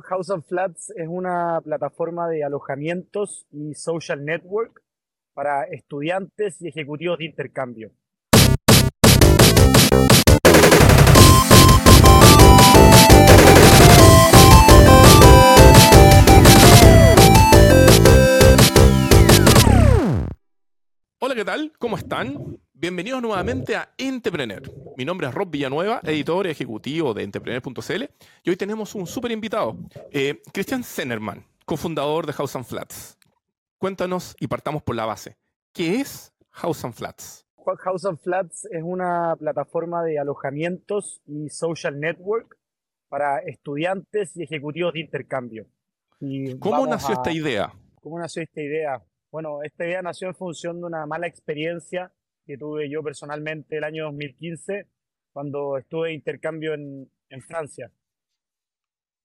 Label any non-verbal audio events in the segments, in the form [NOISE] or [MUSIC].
House of Flats es una plataforma de alojamientos y social network para estudiantes y ejecutivos de intercambio. Hola, ¿qué tal? ¿Cómo están? Bienvenidos nuevamente a Entrepreneur. Mi nombre es Rob Villanueva, editor ejecutivo de Entrepreneur.cl y hoy tenemos un súper invitado, eh, Christian Zenerman, cofundador de House and Flats. Cuéntanos y partamos por la base. ¿Qué es House and Flats? House and Flats es una plataforma de alojamientos y social network para estudiantes y ejecutivos de intercambio. ¿Cómo nació esta idea? ¿Cómo nació esta idea? Bueno, esta idea nació en función de una mala experiencia que tuve yo personalmente el año 2015 cuando estuve de intercambio en, Francia.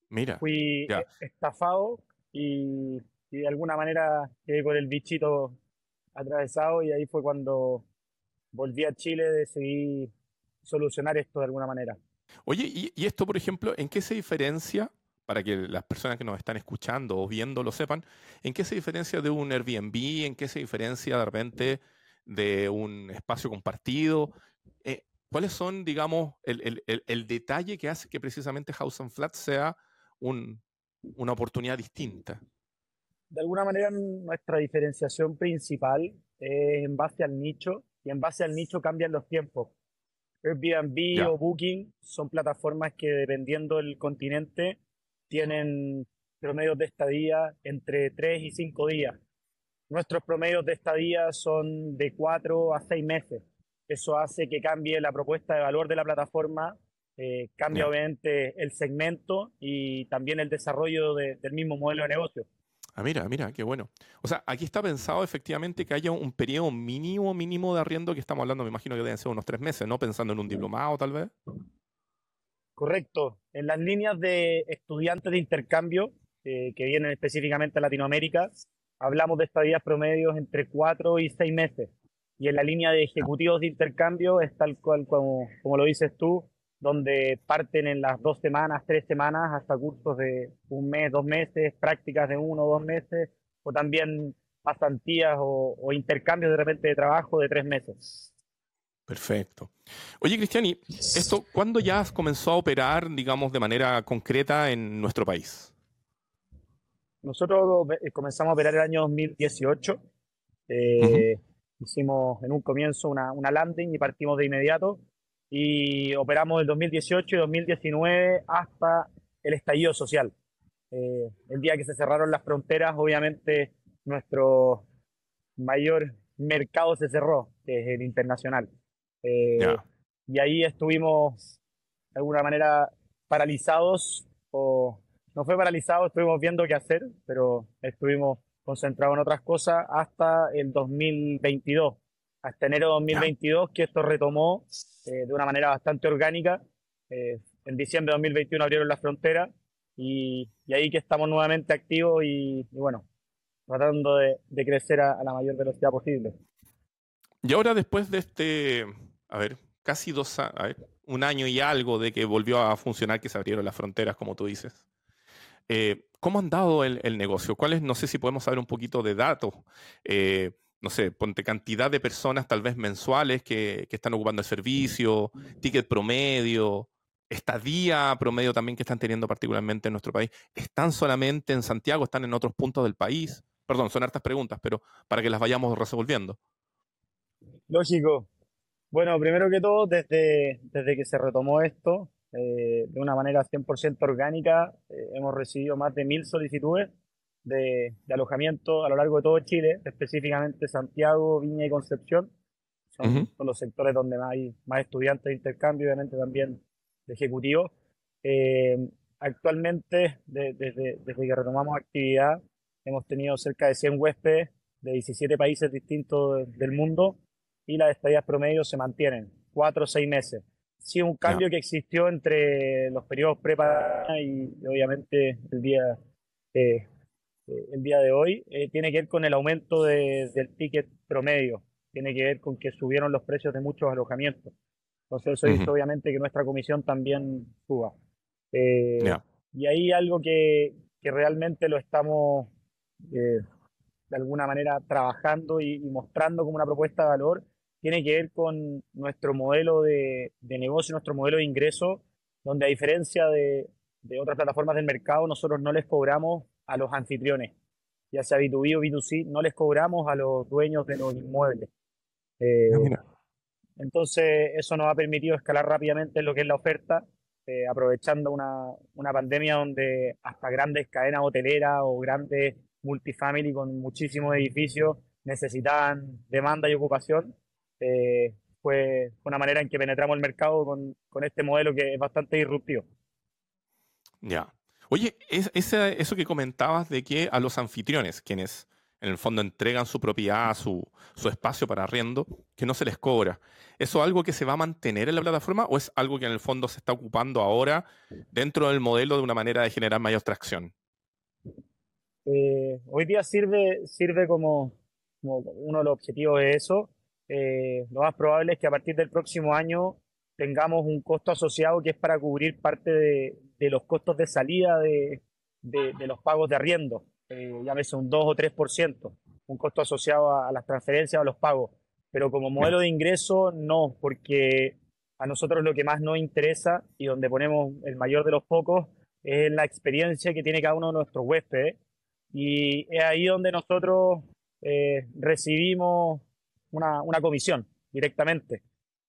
Mira. Fui estafado y, de alguna manera quedé con el bichito atravesado y ahí fue cuando volví a Chile, decidí solucionar esto de alguna manera. Oye, y, y esto, por ejemplo, ¿en qué se diferencia para que las personas que nos están escuchando o viendo lo sepan, ¿en qué se diferencia de un Airbnb? ¿En qué se diferencia de repente de un espacio compartido? Eh, ¿Cuáles son, digamos, el, detalle que hace que precisamente House and Flat sea una oportunidad distinta? De alguna manera, nuestra diferenciación principal es en base al nicho y en base al nicho cambian los tiempos. Airbnb o Booking son plataformas que dependiendo del continente tienen promedios de estadía entre 3 y 5 días. Nuestros promedios de estadía son de 4 a 6 meses. Eso hace que cambie la propuesta de valor de la plataforma, eh, cambia obviamente el segmento y también el desarrollo del mismo modelo de negocio. Ah, mira, mira, qué bueno. O sea, aquí está pensado efectivamente que haya un periodo mínimo, mínimo de arriendo que estamos hablando, me imagino que deben ser unos tres meses, ¿no? Pensando en un diplomado tal vez. Correcto. En las líneas de estudiantes de intercambio eh, que vienen específicamente a Latinoamérica, hablamos de estadías promedios entre cuatro y seis meses. Y en la línea de ejecutivos de intercambio es tal cual como, lo dices tú, donde parten en las dos semanas, tres semanas, hasta cursos de un mes, dos meses, prácticas de uno o dos meses, o también pasantías o, o intercambios de repente de trabajo de tres meses. Perfecto. Oye, Cristiani, ¿esto cuándo ya comenzó a operar, digamos, de manera concreta en nuestro país? Nosotros eh, comenzamos a operar el año 2018. Eh, hicimos en un comienzo una, landing y partimos de inmediato. Y operamos el 2018 y 2019 hasta el estallido social. Eh, el día que se cerraron las fronteras, obviamente nuestro mayor mercado se cerró, que es el internacional. Eh, y ahí estuvimos de alguna manera paralizados, o no fue paralizado, estuvimos viendo qué hacer, pero estuvimos concentrados en otras cosas hasta el 2022, hasta enero de 2022, que esto retomó eh, de una manera bastante orgánica. Eh, en diciembre de 2021 abrieron las fronteras y, ahí que estamos nuevamente activos y, bueno, tratando de, crecer a, la mayor velocidad posible. Y ahora después de este a ver, casi dos años, un año y algo de que volvió a funcionar, que se abrieron las fronteras, como tú dices. Eh, ¿Cómo han dado el, negocio? ¿Cuáles, no sé si podemos saber un poquito de datos? Eh, no sé, ponte cantidad de personas tal vez mensuales que, están ocupando el servicio, ticket promedio, estadía promedio también que están teniendo particularmente en nuestro país. ¿Están solamente en Santiago? ¿Están en otros puntos del país? Perdón, son hartas preguntas, pero para que las vayamos resolviendo. Lógico. Bueno, primero que todo, desde, desde que se retomó esto, eh, de una manera 100% orgánica, eh, hemos recibido más de mil solicitudes de, alojamiento a lo largo de todo Chile, específicamente Santiago, Viña y Concepción. Son, los sectores donde hay más estudiantes de intercambio, obviamente también de ejecutivos. Eh, actualmente, desde, desde que retomamos actividad, hemos tenido cerca de 100 huéspedes de 17 países distintos del mundo y las estadías promedio se mantienen, cuatro o seis meses. Sí, un cambio que existió entre los periodos prepa y, obviamente el día, eh, eh, el día de hoy eh, tiene que ver con el aumento del ticket promedio, tiene que ver con que subieron los precios de muchos alojamientos. Entonces eso hizo obviamente que nuestra comisión también suba. Y ahí algo que, que realmente lo estamos eh, de alguna manera trabajando y, mostrando como una propuesta de valor tiene que ver con nuestro modelo de, de negocio, nuestro modelo de ingreso, donde a diferencia de, de otras plataformas del mercado, nosotros no les cobramos a los anfitriones, ya sea B2B o B2C, no les cobramos a los dueños de los inmuebles. Eh, entonces, eso nos ha permitido escalar rápidamente lo que es la oferta, eh, aprovechando una, una, pandemia donde hasta grandes cadenas hoteleras o grandes multifamily con muchísimos edificios necesitaban demanda y ocupación. Eh, fue una manera en que penetramos el mercado con, con este modelo que es bastante disruptivo. Ya. Oye, es, eso que comentabas de que a los anfitriones, quienes en el fondo entregan su propiedad, su, su espacio para arriendo, que no se les cobra. ¿Eso es algo que se va a mantener en la plataforma o es algo que en el fondo se está ocupando ahora dentro del modelo de una manera de generar mayor tracción? Eh, hoy día sirve, sirve como, uno de los objetivos de eso. Eh, lo más probable es que a partir del próximo año tengamos un costo asociado que es para cubrir parte de, de los costos de salida de, de, los pagos de arriendo, eh, llámese un 2 o 3%, un costo asociado a, las transferencias o a los pagos. Pero como modelo de ingreso, no, porque a nosotros lo que más nos interesa y donde ponemos el mayor de los focos es la experiencia que tiene cada uno de nuestros huéspedes. Y es ahí donde nosotros eh, recibimos una, una, comisión directamente.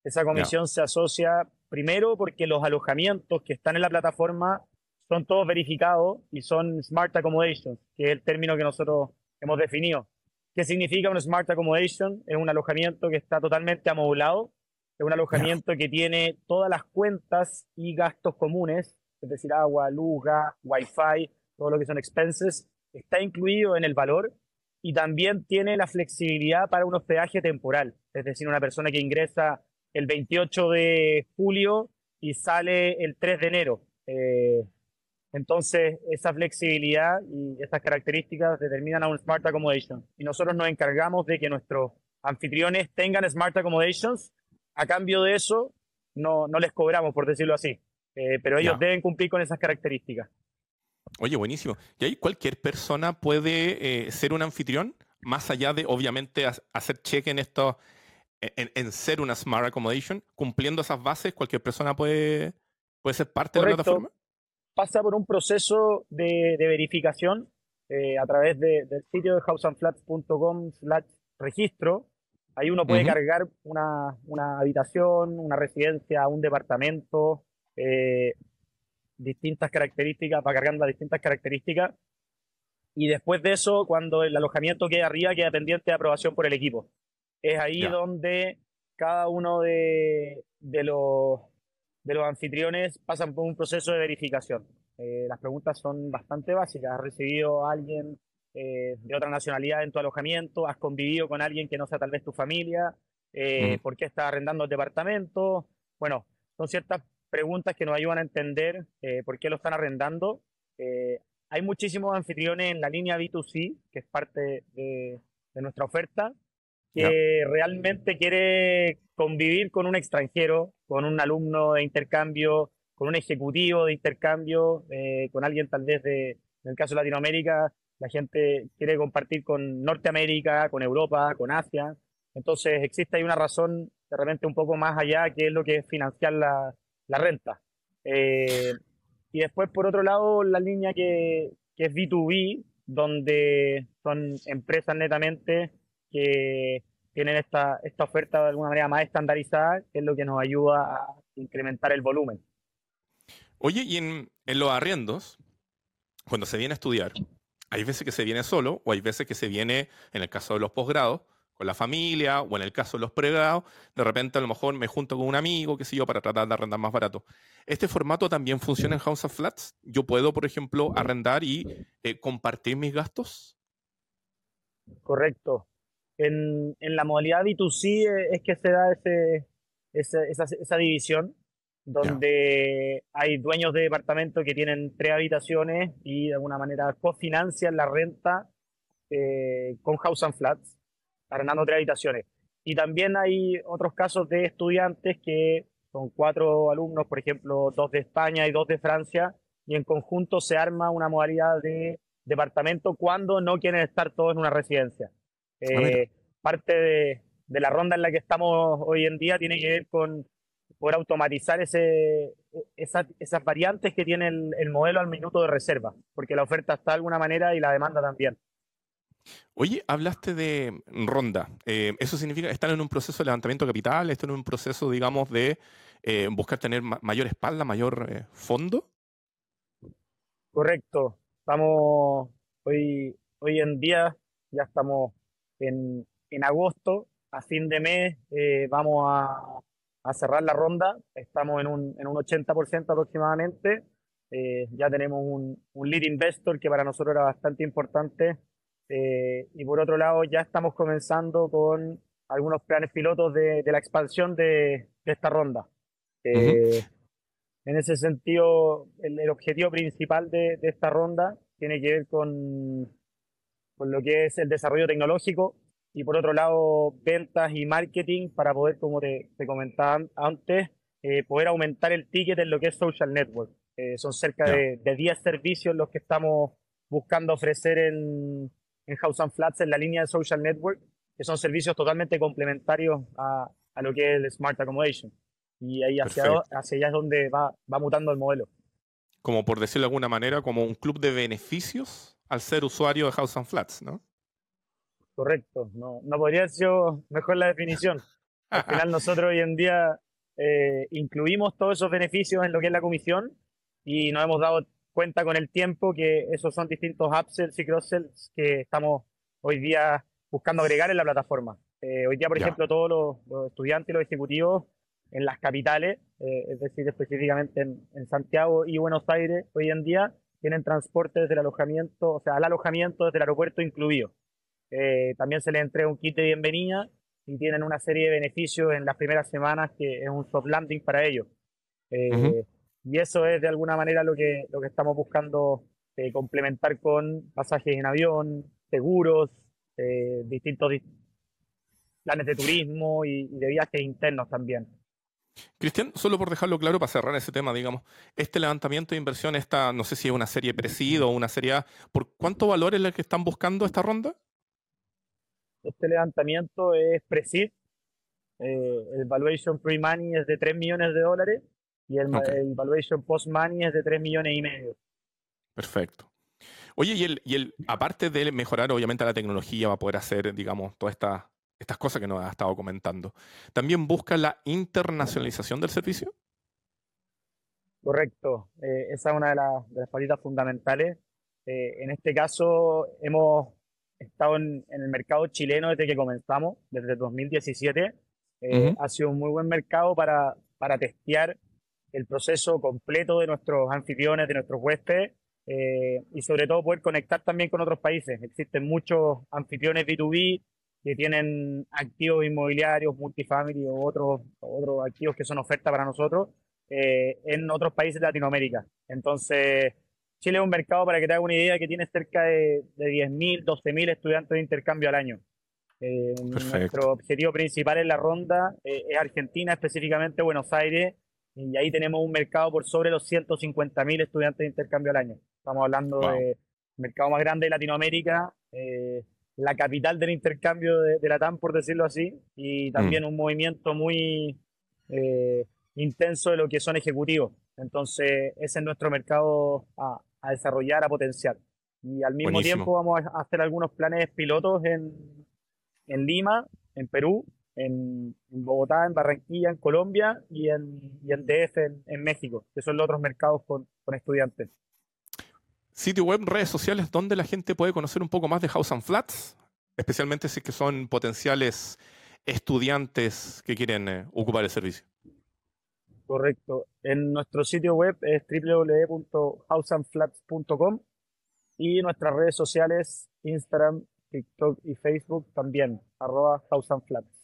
Esa comisión se asocia Primero, porque los alojamientos que están en la plataforma son todos verificados y son Smart Accommodations, que es el término que nosotros hemos definido. ¿Qué significa un Smart Accommodation? Es un alojamiento que está totalmente amobulado, es un alojamiento que tiene todas las cuentas y gastos comunes, es decir, agua, luz, gas, wifi, todo lo que son expenses, está incluido en el valor y también tiene la flexibilidad para un hospedaje temporal, es decir, una persona que ingresa el 28 de julio y sale el 3 de enero. Eh, entonces, esa flexibilidad y esas características determinan a un Smart Accommodation. Y nosotros nos encargamos de que nuestros anfitriones tengan Smart Accommodations. A cambio de eso, no, no les cobramos, por decirlo así. Eh, pero ellos deben cumplir con esas características. Oye, buenísimo. ¿Y ahí cualquier persona puede eh, ser un anfitrión? Más allá de, obviamente, hacer cheque en estos en, ser una Smart Accommodation, cumpliendo esas bases, cualquier persona puede, puede ser parte de la plataforma. Pasa por un proceso de, verificación eh, a través del sitio de houseandflats.com slash registro. Ahí uno puede cargar una, una, habitación, una residencia, un departamento, eh, distintas características, va cargando las distintas características. Y después de eso, cuando el alojamiento queda arriba, queda pendiente de aprobación por el equipo. Es ahí donde cada uno de, los, de los anfitriones pasan por un proceso de verificación. Eh, las preguntas son bastante básicas. ¿Has recibido a alguien eh, de otra nacionalidad en tu alojamiento? ¿Has convivido con alguien que no sea tal vez tu familia? Eh, ¿Por qué estás arrendando el departamento? Bueno, son ciertas preguntas que nos ayudan a entender por qué lo están arrendando. hay muchísimos anfitriones en la línea B2C, que es parte de nuestra oferta, que realmente quiere convivir con un extranjero, con un alumno de intercambio, con un ejecutivo de intercambio, eh, con alguien tal vez de, en el caso de Latinoamérica, la gente quiere compartir con Norteamérica, con Europa, con Asia. Entonces existe ahí una razón de repente un poco más allá que es lo que es financiar la, la renta. Eh, y después, por otro lado, la línea que, que es B2B, donde son empresas netamente que tienen esta, esta oferta de alguna manera más estandarizada, que es lo que nos ayuda a incrementar el volumen. Oye, y en, en los arriendos, cuando se viene a estudiar, hay veces que se viene solo o hay veces que se viene, en el caso de los posgrados, con la familia o en el caso de los pregrados, de repente a lo mejor me junto con un amigo, qué sé yo, para tratar de arrendar más barato. ¿Este formato también funciona en House of Flats? ¿Yo puedo, por ejemplo, arrendar y eh, compartir mis gastos? Correcto. En, en la modalidad B2C eh, es que se da ese, esa, esa, división donde hay dueños de departamentos que tienen tres habitaciones y de alguna manera cofinancian la renta eh, con House and Flats, arrendando tres habitaciones. Y también hay otros casos de estudiantes que son cuatro alumnos, por ejemplo, dos de España y dos de Francia, y en conjunto se arma una modalidad de departamento cuando no quieren estar todos en una residencia. Ah, eh, parte de, la ronda en la que estamos hoy en día tiene que ver con poder automatizar ese, esas variantes que tiene el, modelo al minuto de reserva, porque la oferta está de alguna manera y la demanda también. Oye, hablaste de ronda. Eh, ¿Eso significa estar en un proceso de levantamiento de capital? ¿Estar en un proceso, digamos, de eh, buscar tener mayor espalda, mayor fondo? Correcto. Estamos hoy, hoy en día, ya estamos en, en agosto, a fin de mes eh, vamos a, a, cerrar la ronda, estamos en un, en un 80% aproximadamente, eh, ya tenemos un, un, lead investor que para nosotros era bastante importante eh, y por otro lado ya estamos comenzando con algunos planes pilotos de, de la expansión de, de esta ronda. En ese sentido, el, objetivo principal de, esta ronda tiene que ver con, con lo que es el desarrollo tecnológico y por otro lado ventas y marketing para poder, como te, comentaba antes, eh, poder aumentar el ticket en lo que es social network. Eh, son cerca de, 10 servicios los que estamos buscando ofrecer en, en House and Flats en la línea de social network, que son servicios totalmente complementarios a, a lo que es el Smart Accommodation. Y ahí hacia, hacia allá es donde va, va mutando el modelo. Como por decirlo de alguna manera, como un club de beneficios al ser usuario de House and Flats, ¿no? Correcto, no, no podría haber sido mejor la definición. [LAUGHS] Al final nosotros hoy en día eh, incluimos todos esos beneficios en lo que es la comisión y nos hemos dado cuenta con el tiempo que esos son distintos upsells y cross-sells que estamos hoy día buscando agregar en la plataforma. Eh, hoy día, por ejemplo, todos los, los, estudiantes y los ejecutivos en las capitales, eh, es decir, específicamente en, Santiago y Buenos Aires, hoy en día tienen transporte desde el alojamiento, o sea, al alojamiento desde el aeropuerto incluido. Eh, también se les entrega un kit de bienvenida y tienen una serie de beneficios en las primeras semanas que es un soft landing para ellos. Y eso es de alguna manera lo que, lo que estamos buscando complementar con pasajes en avión, seguros, distintos planes de turismo y de viajes internos también. Cristian, solo por dejarlo claro para cerrar ese tema, digamos, este levantamiento de inversión, esta, no sé si es una serie presido o una serie A, ¿por cuánto valor es el que están buscando esta ronda? Este levantamiento es Presid, eh, el valuation pre-money es de 3 millones de dólares y el, valuation post-money es de 3 millones y medio. Perfecto. Oye, y el, y el, aparte de mejorar obviamente la tecnología, va a poder hacer, digamos, toda esta estas cosas que nos ha estado comentando. ¿También busca la internacionalización del servicio? Correcto, eh, esa es una de, las palitas fundamentales. Eh, en este caso, hemos estado en, el mercado chileno desde que comenzamos, desde 2017. Eh, ha sido un muy buen mercado para, para testear el proceso completo de nuestros anfitriones, de nuestros huéspedes, y sobre todo poder conectar también con otros países. Existen muchos anfitriones B2B que tienen activos inmobiliarios, multifamily o otros, otros activos que son oferta para nosotros eh, en otros países de Latinoamérica. Entonces, Chile es un mercado, para que te haga una idea, que tiene cerca de, de 10.000, 12.000 estudiantes de intercambio al año. Eh, nuestro objetivo principal en la ronda eh, es Argentina, específicamente Buenos Aires, y ahí tenemos un mercado por sobre los 150.000 estudiantes de intercambio al año. Estamos hablando de mercado más grande de Latinoamérica. Eh, la capital del intercambio de, la TAM, por decirlo así, y también mm. un movimiento muy eh, intenso de lo que son ejecutivos. Entonces, ese es nuestro mercado a, desarrollar, a potenciar. Y al mismo tiempo vamos a hacer algunos planes pilotos en, en Lima, en Perú, en, Bogotá, en Barranquilla, en Colombia y en, y en DF en, México, que son los otros mercados con, con estudiantes sitio web, redes sociales, donde la gente puede conocer un poco más de House and Flats, especialmente si que son potenciales estudiantes que quieren eh, ocupar el servicio. Correcto. En nuestro sitio web es www.houseandflats.com y nuestras redes sociales, Instagram, TikTok y Facebook también, arroba House and Flats.